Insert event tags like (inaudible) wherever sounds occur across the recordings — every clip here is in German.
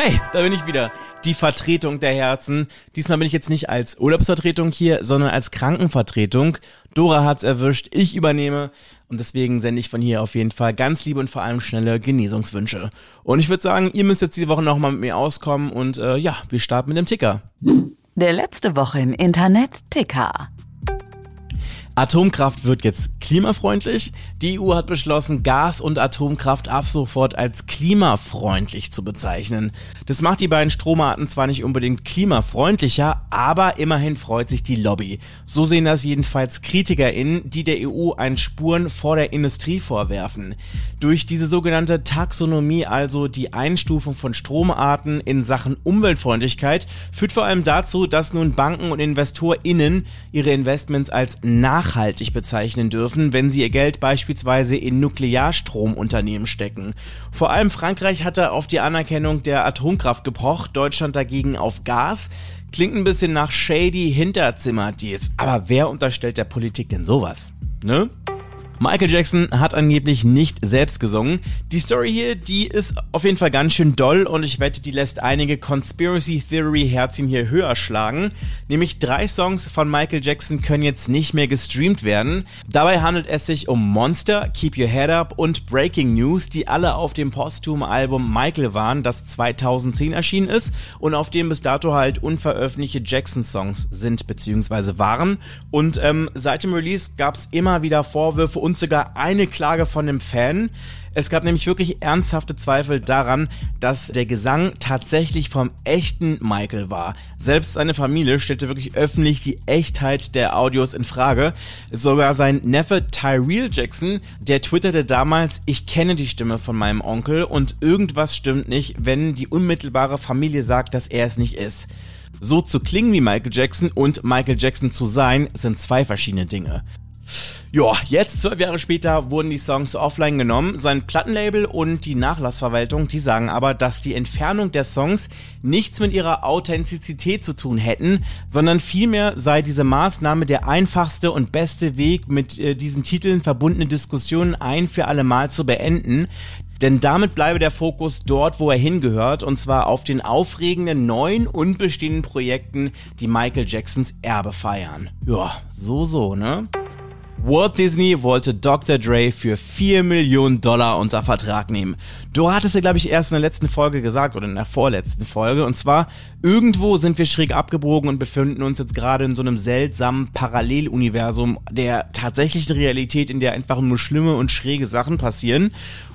Hey, da bin ich wieder. Die Vertretung der Herzen. Diesmal bin ich jetzt nicht als Urlaubsvertretung hier, sondern als Krankenvertretung. Dora hat's erwischt, ich übernehme und deswegen sende ich von hier auf jeden Fall ganz liebe und vor allem schnelle Genesungswünsche. Und ich würde sagen, ihr müsst jetzt diese Woche nochmal mit mir auskommen und äh, ja, wir starten mit dem Ticker. Der letzte Woche im Internet Ticker. Atomkraft wird jetzt klimafreundlich. Die EU hat beschlossen, Gas und Atomkraft ab sofort als klimafreundlich zu bezeichnen. Das macht die beiden Stromarten zwar nicht unbedingt klimafreundlicher, aber immerhin freut sich die Lobby. So sehen das jedenfalls KritikerInnen, die der EU einen Spuren vor der Industrie vorwerfen. Durch diese sogenannte Taxonomie, also die Einstufung von Stromarten in Sachen Umweltfreundlichkeit, führt vor allem dazu, dass nun Banken und InvestorInnen ihre Investments als nach nachhaltig bezeichnen dürfen, wenn sie ihr Geld beispielsweise in Nuklearstromunternehmen stecken. Vor allem Frankreich hatte auf die Anerkennung der Atomkraft gepocht, Deutschland dagegen auf Gas. Klingt ein bisschen nach shady Hinterzimmer-Deals. Aber wer unterstellt der Politik denn sowas? Ne? Michael Jackson hat angeblich nicht selbst gesungen. Die Story hier, die ist auf jeden Fall ganz schön doll und ich wette, die lässt einige Conspiracy Theory Herzchen hier höher schlagen. Nämlich drei Songs von Michael Jackson können jetzt nicht mehr gestreamt werden. Dabei handelt es sich um Monster, Keep Your Head Up und Breaking News, die alle auf dem Posthum-Album Michael waren, das 2010 erschienen ist und auf dem bis dato halt unveröffentlichte Jackson-Songs sind bzw. waren. Und ähm, seit dem Release gab es immer wieder Vorwürfe und sogar eine Klage von einem Fan. Es gab nämlich wirklich ernsthafte Zweifel daran, dass der Gesang tatsächlich vom echten Michael war. Selbst seine Familie stellte wirklich öffentlich die Echtheit der Audios in Frage. Sogar sein Neffe Tyrell Jackson, der twitterte damals, ich kenne die Stimme von meinem Onkel und irgendwas stimmt nicht, wenn die unmittelbare Familie sagt, dass er es nicht ist. So zu klingen wie Michael Jackson und Michael Jackson zu sein, sind zwei verschiedene Dinge. Ja, jetzt, zwölf Jahre später, wurden die Songs offline genommen. Sein Plattenlabel und die Nachlassverwaltung, die sagen aber, dass die Entfernung der Songs nichts mit ihrer Authentizität zu tun hätten, sondern vielmehr sei diese Maßnahme der einfachste und beste Weg, mit äh, diesen Titeln verbundene Diskussionen ein für alle Mal zu beenden. Denn damit bleibe der Fokus dort, wo er hingehört, und zwar auf den aufregenden neuen und bestehenden Projekten, die Michael Jacksons Erbe feiern. Ja, so, so, ne? Walt Disney wollte Dr. Dre für 4 Millionen Dollar unter Vertrag nehmen. Du hattest ja, glaube ich, erst in der letzten Folge gesagt oder in der vorletzten Folge. Und zwar, irgendwo sind wir schräg abgebogen und befinden uns jetzt gerade in so einem seltsamen Paralleluniversum der tatsächlichen Realität, in der einfach nur schlimme und schräge Sachen passieren.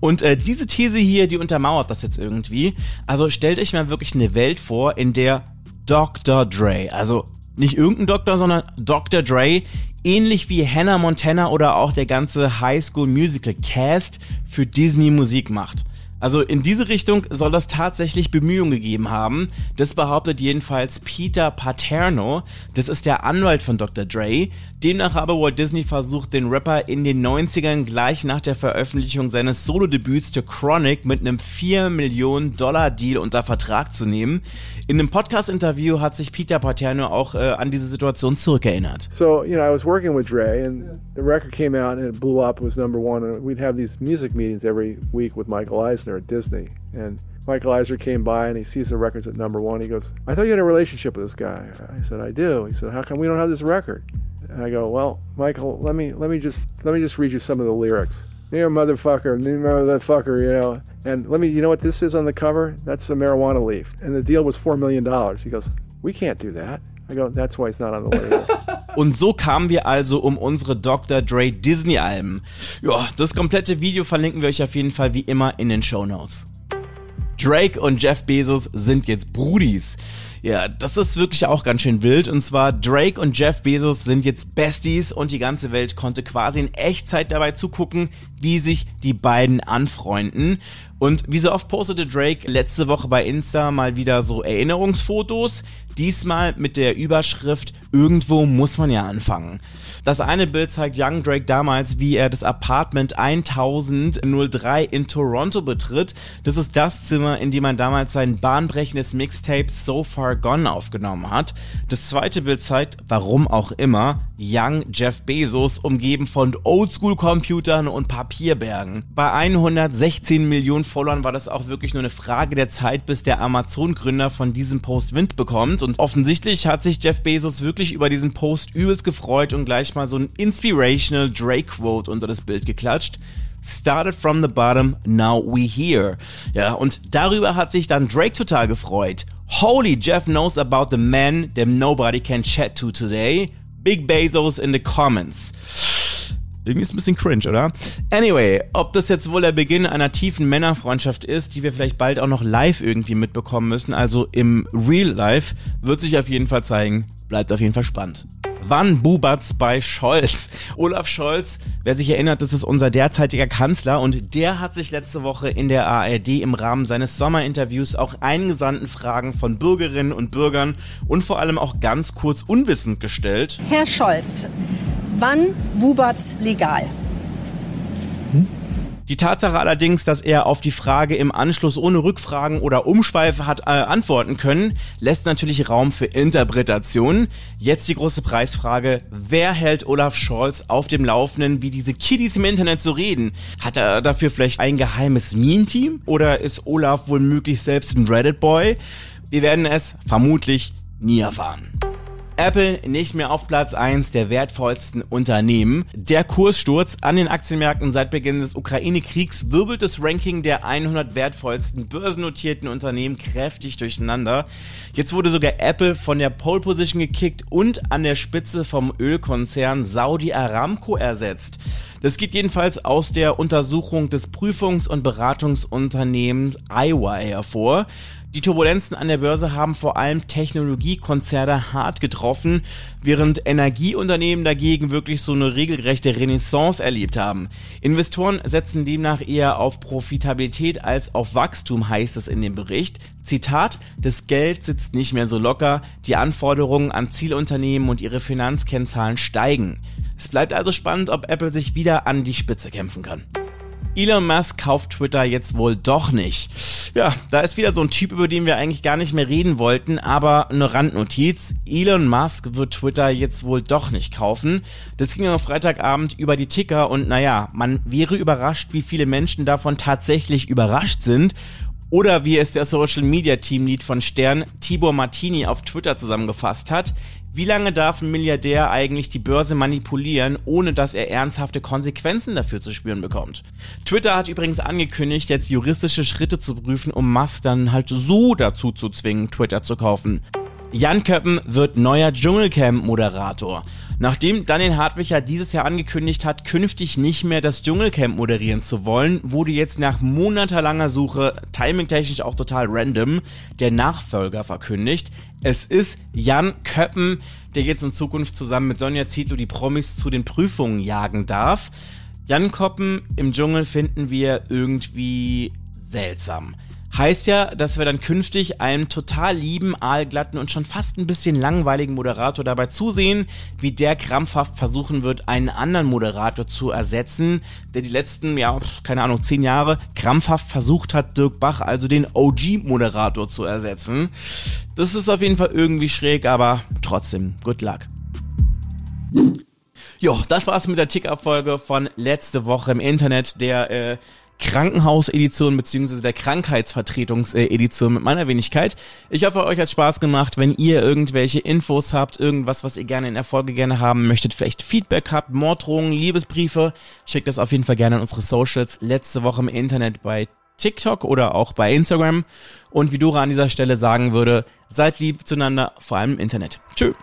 Und äh, diese These hier, die untermauert das jetzt irgendwie. Also stellt euch mal wirklich eine Welt vor, in der Dr. Dre, also nicht irgendein Doktor, sondern Dr. Dre, ähnlich wie Hannah Montana oder auch der ganze High School Musical Cast für Disney Musik macht. Also in diese Richtung soll das tatsächlich Bemühungen gegeben haben. Das behauptet jedenfalls Peter Paterno. Das ist der Anwalt von Dr. Dre. Demnach habe Walt Disney versucht, den Rapper in den 90ern gleich nach der Veröffentlichung seines Solo-Debüts The Chronic mit einem 4 Millionen Dollar Deal unter Vertrag zu nehmen. In einem Podcast-Interview hat sich Peter Paterno auch äh, an diese Situation zurückerinnert. So, you know, I was working with Dre and the record came out and it blew up, it was number one and we'd have these music meetings every week with Michael Eisner at Disney. And Michael Eisner came by and he sees the records at number one. He goes, I thought you had a relationship with this guy. I said, I do. He said, How come we don't have this record? And I go, well, Michael, let me let me just let me just read you some of the lyrics. You motherfucker, you motherfucker, you know. And let me, you know what this is on the cover? That's a marijuana leaf. And the deal was four million dollars. He goes, we can't do that. I go, that's why it's not on the label. (laughs) Und so kamen wir also um unsere Dr. Dre Disney Alben. Ja, das komplette Video verlinken wir euch auf jeden Fall wie immer in den Show Notes. Drake und Jeff Bezos sind jetzt Brudis. Ja, das ist wirklich auch ganz schön wild. Und zwar Drake und Jeff Bezos sind jetzt Besties und die ganze Welt konnte quasi in Echtzeit dabei zugucken, wie sich die beiden anfreunden. Und wie so oft postete Drake letzte Woche bei Insta mal wieder so Erinnerungsfotos. Diesmal mit der Überschrift Irgendwo muss man ja anfangen. Das eine Bild zeigt Young Drake damals, wie er das Apartment 1003 in Toronto betritt. Das ist das Zimmer, in dem man damals sein bahnbrechendes Mixtape So Far Gone aufgenommen hat. Das zweite Bild zeigt, warum auch immer, Young Jeff Bezos umgeben von Oldschool-Computern und Papierbergen. Bei 116 Millionen Followern war das auch wirklich nur eine Frage der Zeit, bis der Amazon-Gründer von diesem Post Wind bekommt. Und offensichtlich hat sich Jeff Bezos wirklich über diesen Post übelst gefreut und gleich mal so ein inspirational Drake-Quote unter das Bild geklatscht. Started from the bottom, now we here. Ja, und darüber hat sich dann Drake total gefreut. Holy, Jeff knows about the man them nobody can chat to today. Big Bezos in the comments. Irgendwie ist ein bisschen cringe, oder? Anyway, ob das jetzt wohl der Beginn einer tiefen Männerfreundschaft ist, die wir vielleicht bald auch noch live irgendwie mitbekommen müssen, also im Real Life, wird sich auf jeden Fall zeigen. Bleibt auf jeden Fall spannend. Wann bubert's bei Scholz? Olaf Scholz, wer sich erinnert, das ist unser derzeitiger Kanzler und der hat sich letzte Woche in der ARD im Rahmen seines Sommerinterviews auch eingesandten Fragen von Bürgerinnen und Bürgern und vor allem auch ganz kurz unwissend gestellt. Herr Scholz, wann bubert's legal? Die Tatsache allerdings, dass er auf die Frage im Anschluss ohne Rückfragen oder Umschweife hat äh, antworten können, lässt natürlich Raum für Interpretationen. Jetzt die große Preisfrage, wer hält Olaf Scholz auf dem Laufenden, wie diese Kiddies im Internet so reden? Hat er dafür vielleicht ein geheimes Meme-Team? Oder ist Olaf wohl möglich selbst ein Reddit-Boy? Wir werden es vermutlich nie erfahren. Apple nicht mehr auf Platz 1 der wertvollsten Unternehmen. Der Kurssturz an den Aktienmärkten seit Beginn des Ukraine-Kriegs wirbelt das Ranking der 100 wertvollsten börsennotierten Unternehmen kräftig durcheinander. Jetzt wurde sogar Apple von der Pole Position gekickt und an der Spitze vom Ölkonzern Saudi Aramco ersetzt. Das geht jedenfalls aus der Untersuchung des Prüfungs- und Beratungsunternehmens EY hervor. Die Turbulenzen an der Börse haben vor allem Technologiekonzerne hart getroffen, während Energieunternehmen dagegen wirklich so eine regelrechte Renaissance erlebt haben. Investoren setzen demnach eher auf Profitabilität als auf Wachstum, heißt es in dem Bericht. Zitat, das Geld sitzt nicht mehr so locker, die Anforderungen an Zielunternehmen und ihre Finanzkennzahlen steigen. Es bleibt also spannend, ob Apple sich wieder an die Spitze kämpfen kann. Elon Musk kauft Twitter jetzt wohl doch nicht. Ja, da ist wieder so ein Typ, über den wir eigentlich gar nicht mehr reden wollten, aber eine Randnotiz. Elon Musk wird Twitter jetzt wohl doch nicht kaufen. Das ging am Freitagabend über die Ticker und naja, man wäre überrascht, wie viele Menschen davon tatsächlich überrascht sind. Oder wie es der Social Media Teamlead von Stern, Tibor Martini, auf Twitter zusammengefasst hat. Wie lange darf ein Milliardär eigentlich die Börse manipulieren, ohne dass er ernsthafte Konsequenzen dafür zu spüren bekommt? Twitter hat übrigens angekündigt, jetzt juristische Schritte zu prüfen, um Musk dann halt so dazu zu zwingen, Twitter zu kaufen. Jan Köppen wird neuer Dschungelcamp-Moderator. Nachdem Daniel Hartwig ja dieses Jahr angekündigt hat, künftig nicht mehr das Dschungelcamp moderieren zu wollen, wurde jetzt nach monatelanger Suche, timingtechnisch auch total random, der Nachfolger verkündigt. Es ist Jan Köppen, der jetzt in Zukunft zusammen mit Sonja Zietlow die Promis zu den Prüfungen jagen darf. Jan Koppen im Dschungel finden wir irgendwie seltsam. Heißt ja, dass wir dann künftig einem total lieben, aalglatten und schon fast ein bisschen langweiligen Moderator dabei zusehen, wie der krampfhaft versuchen wird, einen anderen Moderator zu ersetzen, der die letzten, ja, keine Ahnung, zehn Jahre krampfhaft versucht hat, Dirk Bach, also den OG-Moderator zu ersetzen. Das ist auf jeden Fall irgendwie schräg, aber trotzdem, good luck. Jo, das war's mit der Ticker-Folge von letzte Woche im Internet, der äh, Krankenhausedition beziehungsweise der Krankheitsvertretungsedition mit meiner Wenigkeit. Ich hoffe, euch hat Spaß gemacht. Wenn ihr irgendwelche Infos habt, irgendwas, was ihr gerne in Erfolge gerne haben möchtet, vielleicht Feedback habt, Morddrohungen, Liebesbriefe, schickt das auf jeden Fall gerne an unsere Socials. Letzte Woche im Internet bei TikTok oder auch bei Instagram. Und wie Dora an dieser Stelle sagen würde, seid lieb zueinander, vor allem im Internet. Tschüss.